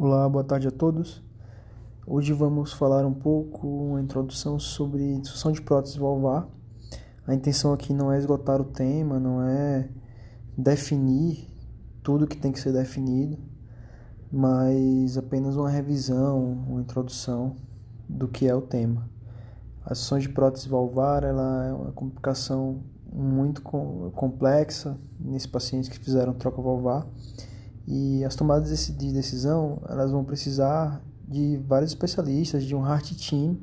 Olá, boa tarde a todos. Hoje vamos falar um pouco, uma introdução sobre disfunção de prótese valvar. A intenção aqui não é esgotar o tema, não é definir tudo que tem que ser definido, mas apenas uma revisão, uma introdução do que é o tema. A disfunção de prótese valvar ela é uma complicação muito complexa nesses pacientes que fizeram troca valvar e as tomadas de decisão, elas vão precisar de vários especialistas, de um heart team,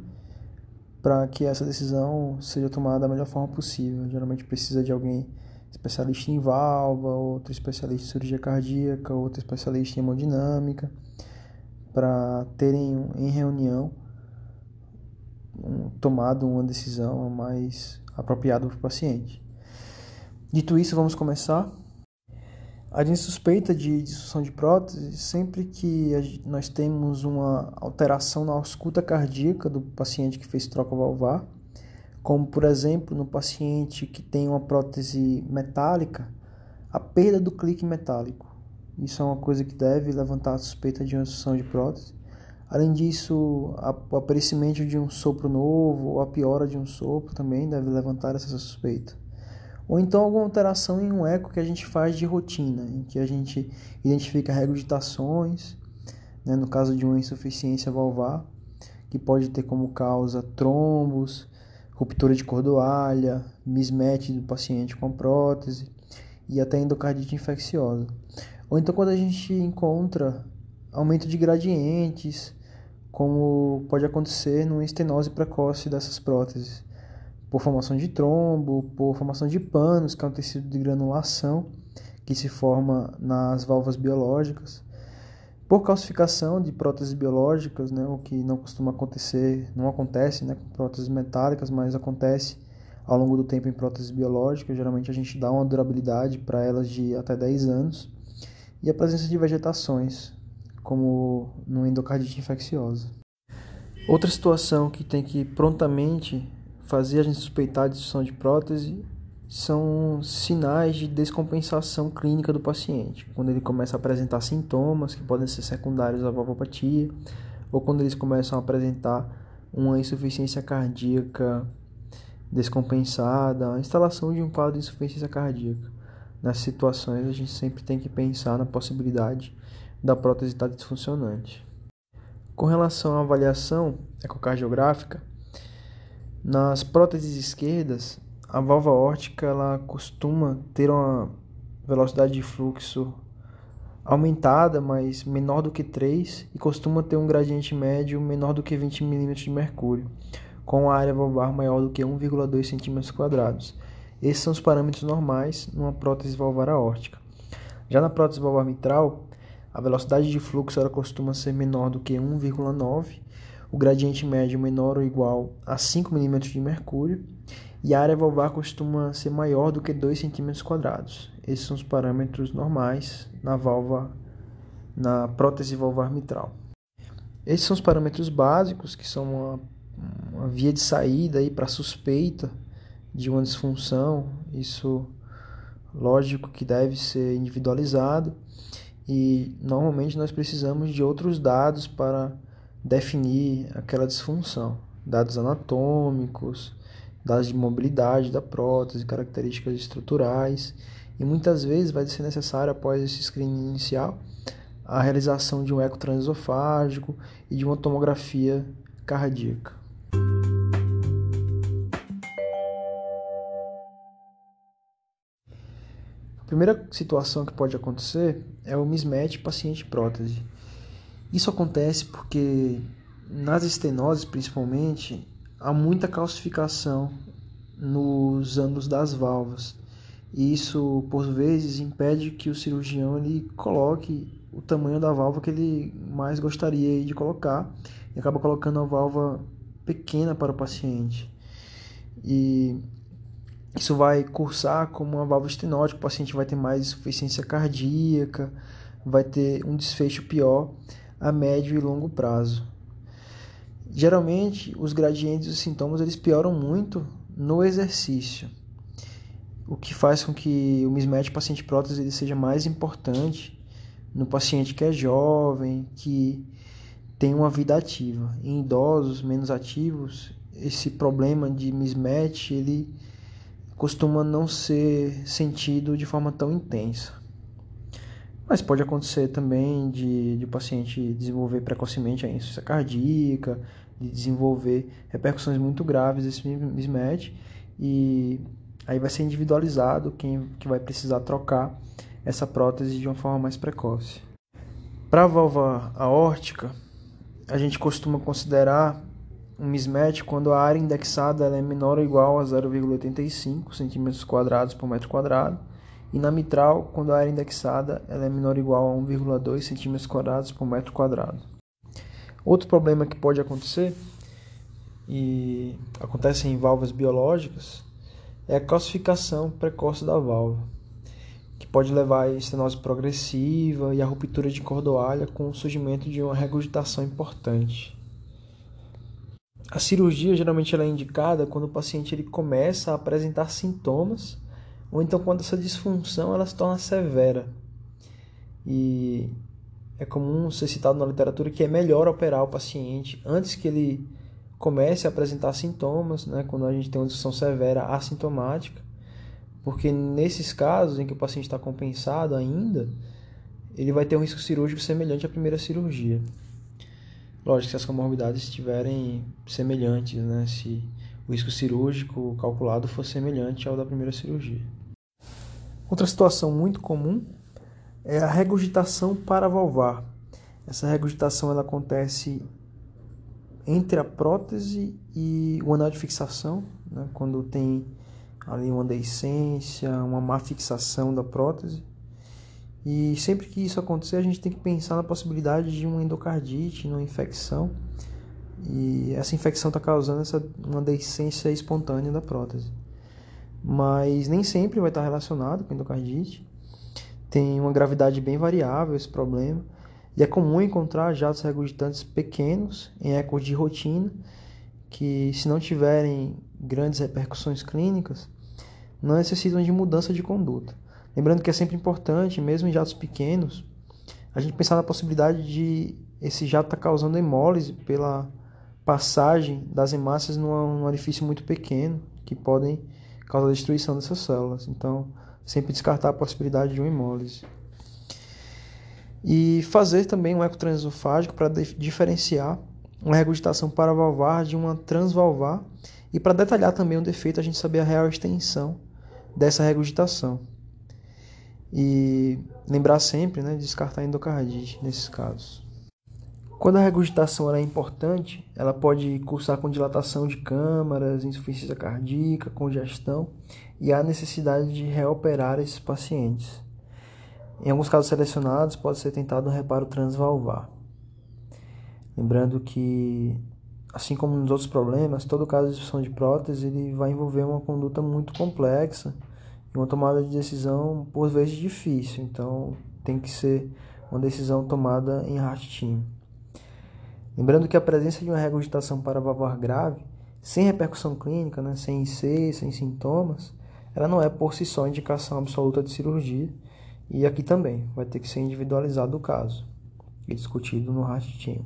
para que essa decisão seja tomada da melhor forma possível. Geralmente precisa de alguém especialista em válvula, outro especialista em cirurgia cardíaca, outro especialista em hemodinâmica, para terem em reunião um, tomado uma decisão mais apropriada para o paciente. Dito isso, vamos começar. A gente suspeita de disfunção de prótese sempre que nós temos uma alteração na ausculta cardíaca do paciente que fez troca valvar, como por exemplo no paciente que tem uma prótese metálica, a perda do clique metálico. Isso é uma coisa que deve levantar a suspeita de uma disfunção de prótese. Além disso, o aparecimento de um sopro novo ou a piora de um sopro também deve levantar essa suspeita ou então alguma alteração em um eco que a gente faz de rotina, em que a gente identifica regurgitações, né, no caso de uma insuficiência valvar, que pode ter como causa trombos, ruptura de cordoalha, mismatch do paciente com prótese e até endocardite infecciosa. Ou então quando a gente encontra aumento de gradientes, como pode acontecer numa estenose precoce dessas próteses por formação de trombo, por formação de panos, que é um tecido de granulação que se forma nas válvulas biológicas, por calcificação de próteses biológicas, né, o que não costuma acontecer, não acontece né, com próteses metálicas, mas acontece ao longo do tempo em próteses biológicas. Geralmente a gente dá uma durabilidade para elas de até 10 anos. E a presença de vegetações, como no endocardite infecciosa. Outra situação que tem que prontamente fazer a gente suspeitar de disfunção de prótese são sinais de descompensação clínica do paciente, quando ele começa a apresentar sintomas que podem ser secundários à valvopatia, ou quando eles começam a apresentar uma insuficiência cardíaca descompensada, a instalação de um quadro de insuficiência cardíaca. Nessas situações, a gente sempre tem que pensar na possibilidade da prótese estar disfuncionante. Com relação à avaliação ecocardiográfica, nas próteses esquerdas, a válvula órtica ela costuma ter uma velocidade de fluxo aumentada, mas menor do que 3, e costuma ter um gradiente médio menor do que 20 mm de mercúrio, com a área valvar maior do que 1,2 cm. Esses são os parâmetros normais numa prótese valvar aórtica. Já na prótese valvar mitral, a velocidade de fluxo ela costuma ser menor do que 1,9 o gradiente médio menor ou igual a 5 mm de mercúrio e a área valvar costuma ser maior do que 2 cm quadrados. Esses são os parâmetros normais na válvula na prótese valvar mitral. Esses são os parâmetros básicos que são uma, uma via de saída aí para suspeita de uma disfunção. Isso lógico que deve ser individualizado e normalmente nós precisamos de outros dados para definir aquela disfunção, dados anatômicos, dados de mobilidade da prótese, características estruturais, e muitas vezes vai ser necessário, após esse screening inicial, a realização de um eco transesofágico e de uma tomografia cardíaca. A primeira situação que pode acontecer é o mismatch paciente-prótese. Isso acontece porque nas estenoses, principalmente, há muita calcificação nos ângulos das válvulas. E isso, por vezes, impede que o cirurgião ele coloque o tamanho da válvula que ele mais gostaria de colocar e acaba colocando a válvula pequena para o paciente. E isso vai cursar como uma válvula estenótica, o paciente vai ter mais insuficiência cardíaca, vai ter um desfecho pior a médio e longo prazo. Geralmente, os gradientes dos sintomas eles pioram muito no exercício, o que faz com que o mismatch paciente prótese ele seja mais importante no paciente que é jovem, que tem uma vida ativa. Em idosos menos ativos, esse problema de mismatch ele costuma não ser sentido de forma tão intensa. Mas pode acontecer também de, de o paciente desenvolver precocemente a insuficiência cardíaca, de desenvolver repercussões muito graves desse mismatch e aí vai ser individualizado quem que vai precisar trocar essa prótese de uma forma mais precoce. Para a válvula aórtica, a gente costuma considerar um mismatch quando a área indexada é menor ou igual a 0,85 cm por metro quadrado e na mitral quando a área indexada é menor ou igual a 1,2 cm por metro quadrado. Outro problema que pode acontecer e acontece em válvulas biológicas é a calcificação precoce da válvula, que pode levar à estenose progressiva e à ruptura de cordoalha com o surgimento de uma regurgitação importante. A cirurgia geralmente ela é indicada quando o paciente ele começa a apresentar sintomas ou então quando essa disfunção ela se torna severa. E é comum ser citado na literatura que é melhor operar o paciente antes que ele comece a apresentar sintomas, né, quando a gente tem uma disfunção severa assintomática, porque nesses casos em que o paciente está compensado ainda, ele vai ter um risco cirúrgico semelhante à primeira cirurgia. Lógico, se as comorbidades estiverem semelhantes, né? Se o risco cirúrgico calculado for semelhante ao da primeira cirurgia. Outra situação muito comum é a regurgitação paravalvar. Essa regurgitação ela acontece entre a prótese e o anel de fixação, né? quando tem ali uma deiscência, uma má fixação da prótese. E sempre que isso acontecer, a gente tem que pensar na possibilidade de uma endocardite, uma infecção. E essa infecção está causando essa, uma deiscência espontânea da prótese. Mas nem sempre vai estar relacionado com endocardite. Tem uma gravidade bem variável esse problema. E é comum encontrar jatos regurgitantes pequenos em ecos de rotina, que se não tiverem grandes repercussões clínicas, não necessitam de mudança de conduta. Lembrando que é sempre importante, mesmo em jatos pequenos, a gente pensar na possibilidade de esse jato estar tá causando hemólise pela passagem das hemácias num, num orifício muito pequeno, que podem causar a destruição dessas células. Então, sempre descartar a possibilidade de uma hemólise. E fazer também um eco transesofágico para diferenciar uma regurgitação paravalvar de uma transvalvar e para detalhar também o defeito, a gente saber a real extensão dessa regurgitação. E lembrar sempre né, de descartar endocardite nesses casos. Quando a regurgitação é importante, ela pode cursar com dilatação de câmaras, insuficiência cardíaca, congestão e há necessidade de reoperar esses pacientes. Em alguns casos selecionados, pode ser tentado um reparo transvalvar. Lembrando que, assim como nos outros problemas, todo caso de disfunção de prótese ele vai envolver uma conduta muito complexa uma tomada de decisão por vezes difícil, então tem que ser uma decisão tomada em heart team. Lembrando que a presença de uma regurgitação paravalvar grave, sem repercussão clínica, né, sem IC, sem sintomas, ela não é por si só indicação absoluta de cirurgia, e aqui também vai ter que ser individualizado o caso e discutido no team.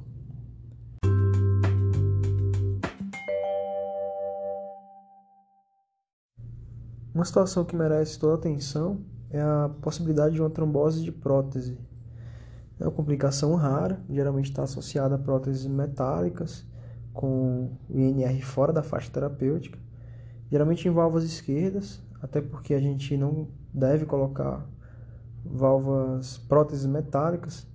Uma situação que merece toda atenção é a possibilidade de uma trombose de prótese. É uma complicação rara, geralmente está associada a próteses metálicas com o INR fora da faixa terapêutica, geralmente em válvulas esquerdas, até porque a gente não deve colocar válvulas próteses metálicas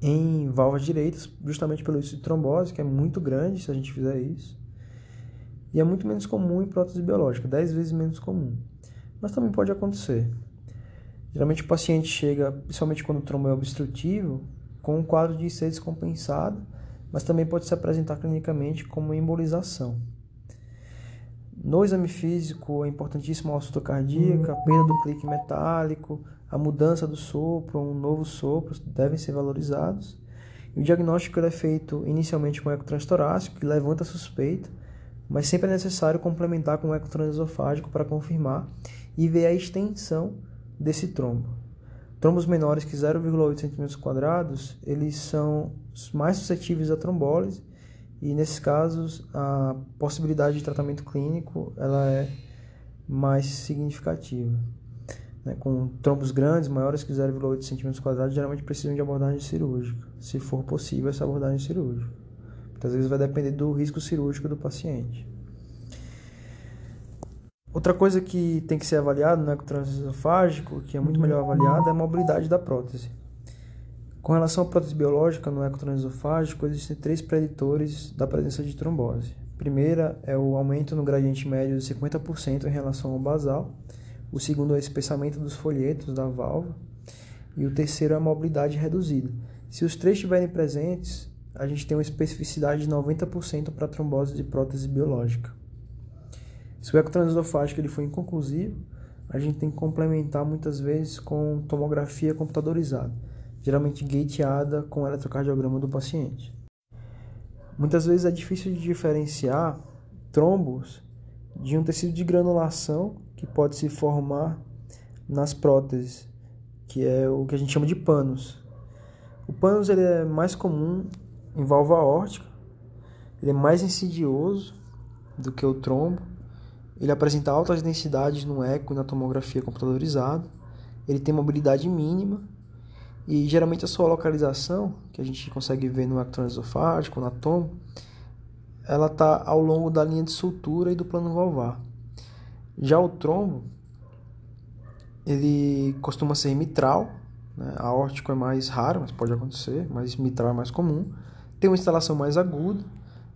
em válvulas direitas, justamente pelo risco de trombose, que é muito grande se a gente fizer isso e é muito menos comum em prótese biológica, 10 vezes menos comum. mas também pode acontecer. Geralmente o paciente chega, principalmente quando o trombo é obstrutivo, com um quadro de ser descompensado, mas também pode se apresentar clinicamente como embolização. No exame físico é importantíssimo a ausculta cardíaca, a perda do clique metálico, a mudança do sopro, um novo sopro devem ser valorizados. E o diagnóstico é feito inicialmente com eco transtorácico, que levanta a suspeita, mas sempre é necessário complementar com o eco transesofágico para confirmar e ver a extensão desse trombo. Trombos menores que 0,8 cm, eles são mais suscetíveis à trombólise e nesses casos a possibilidade de tratamento clínico ela é mais significativa. Né? Com trombos grandes, maiores que 0,8 cm, geralmente precisam de abordagem cirúrgica, se for possível essa abordagem cirúrgica. Muitas vezes vai depender do risco cirúrgico do paciente. Outra coisa que tem que ser avaliado no ecotransesofágico, que é muito melhor avaliada, é a mobilidade da prótese. Com relação à prótese biológica no ecotransesofágico, existem três preditores da presença de trombose. Primeira é o aumento no gradiente médio de 50% em relação ao basal. O segundo é o espessamento dos folhetos da válvula. E o terceiro é a mobilidade reduzida. Se os três estiverem presentes, a gente tem uma especificidade de 90% para trombose de prótese biológica. Se o ecotransesofágico ele for inconclusivo, a gente tem que complementar muitas vezes com tomografia computadorizada geralmente gateada com eletrocardiograma do paciente. Muitas vezes é difícil de diferenciar trombos de um tecido de granulação que pode se formar nas próteses, que é o que a gente chama de panos. O panos ele é mais comum em válvula aórtica, ele é mais insidioso do que o trombo, ele apresenta altas densidades no eco e na tomografia computadorizada, ele tem mobilidade mínima e geralmente a sua localização, que a gente consegue ver no acto esofágico, na tomo, ela está ao longo da linha de sutura e do plano valvar. Já o trombo, ele costuma ser mitral, né? aórtico é mais raro, mas pode acontecer, mas mitral é mais comum. Tem uma instalação mais aguda,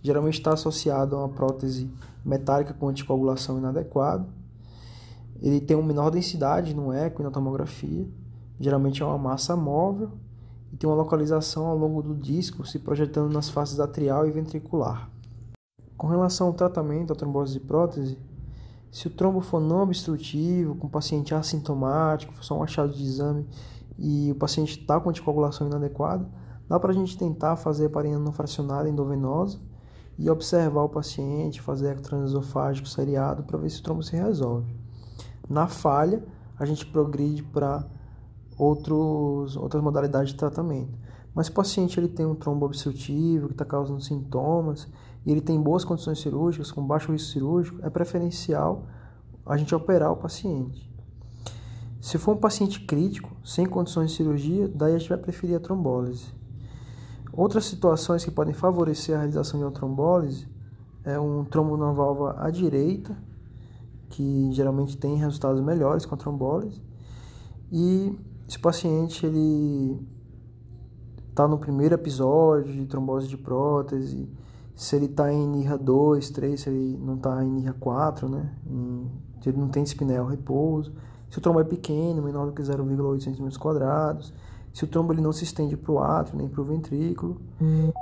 geralmente está associado a uma prótese metálica com anticoagulação inadequada. Ele tem uma menor densidade no eco e na tomografia Geralmente é uma massa móvel e tem uma localização ao longo do disco, se projetando nas faces atrial e ventricular. Com relação ao tratamento da trombose de prótese, se o trombo for não obstrutivo, com paciente assintomático, for só um achado de exame e o paciente está com anticoagulação inadequada, dá para a gente tentar fazer a parina não fracionada endovenosa e observar o paciente, fazer ecotransesofágico seriado para ver se o trombo se resolve. Na falha, a gente progride para outros, outras modalidades de tratamento. Mas se o paciente ele tem um trombo obstrutivo que está causando sintomas e ele tem boas condições cirúrgicas, com baixo risco cirúrgico, é preferencial a gente operar o paciente. Se for um paciente crítico, sem condições de cirurgia, daí a gente vai preferir a trombólise. Outras situações que podem favorecer a realização de uma trombólise é um trombo na válvula à direita, que geralmente tem resultados melhores com a trombólise, e se o paciente ele está no primeiro episódio de trombose de prótese, se ele está em NIRA 2, 3, se ele não está em NIRA 4, né? Se ele não tem espinel repouso, se o trombo é pequeno, menor do que 0,8 cm se o trombo ele não se estende para o átrio nem para o ventrículo.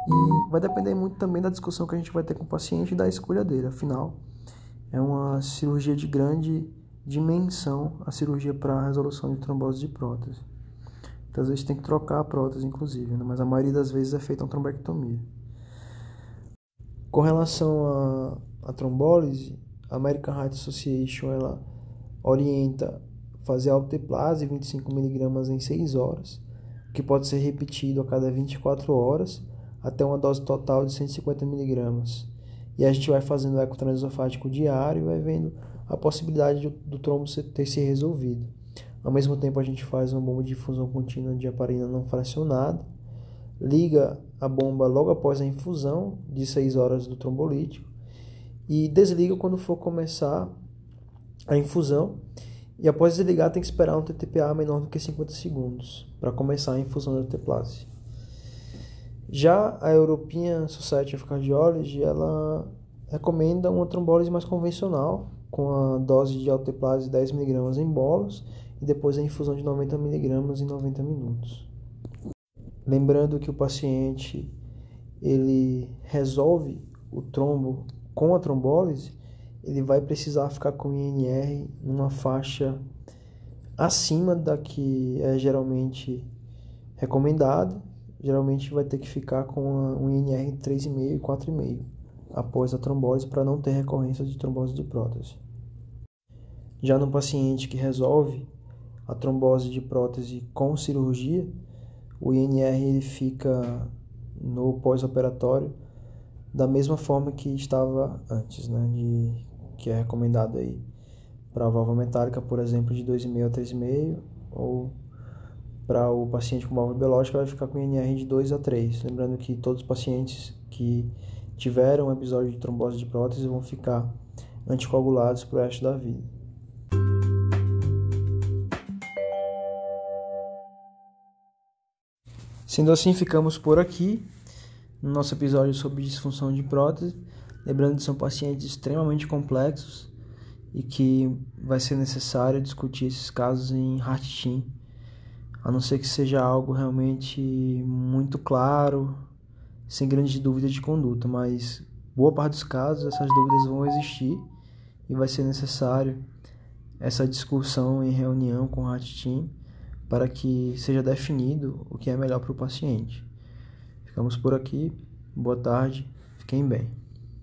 E vai depender muito também da discussão que a gente vai ter com o paciente e da escolha dele. Afinal, é uma cirurgia de grande dimensão a cirurgia para resolução de trombose de prótese. Então, às vezes tem que trocar a prótese, inclusive, né? mas a maioria das vezes é feita uma trombectomia. Com relação à trombólise, a American Heart Association ela orienta fazer autoteplase 25mg em 6 horas, que pode ser repetido a cada 24 horas, até uma dose total de 150mg. E a gente vai fazendo o eco transesofágico diário e vai vendo a possibilidade do trombo ter se resolvido. Ao mesmo tempo, a gente faz uma bomba de infusão contínua de heparina não fracionada, liga a bomba logo após a infusão de 6 horas do trombolítico e desliga quando for começar a infusão. E após desligar, tem que esperar um TTPA menor do que 50 segundos para começar a infusão da teplase. Já a European Society of Cardiology, ela recomenda uma trombólise mais convencional, com a dose de alteplase 10mg em bolos e depois a infusão de 90mg em 90 minutos. Lembrando que o paciente ele resolve o trombo com a trombólise, ele vai precisar ficar com INR numa faixa acima da que é geralmente recomendado. Geralmente vai ter que ficar com um INR de 3,5 e 4,5 após a trombose para não ter recorrência de trombose de prótese. Já no paciente que resolve a trombose de prótese com cirurgia, o INR ele fica no pós-operatório da mesma forma que estava antes, né, de, que é recomendado aí para a válvula metálica, por exemplo, de 2,5 a 3,5, ou para o paciente com válvula biológica vai ficar com INR de 2 a 3. Lembrando que todos os pacientes que tiveram um episódio de trombose de prótese vão ficar anticoagulados para o resto da vida. Sendo assim, ficamos por aqui no nosso episódio sobre disfunção de prótese. Lembrando que são pacientes extremamente complexos e que vai ser necessário discutir esses casos em heart team, a não ser que seja algo realmente muito claro, sem grandes dúvidas de conduta, mas boa parte dos casos essas dúvidas vão existir e vai ser necessário essa discussão em reunião com o heart team para que seja definido o que é melhor para o paciente. Ficamos por aqui. Boa tarde. Fiquem bem.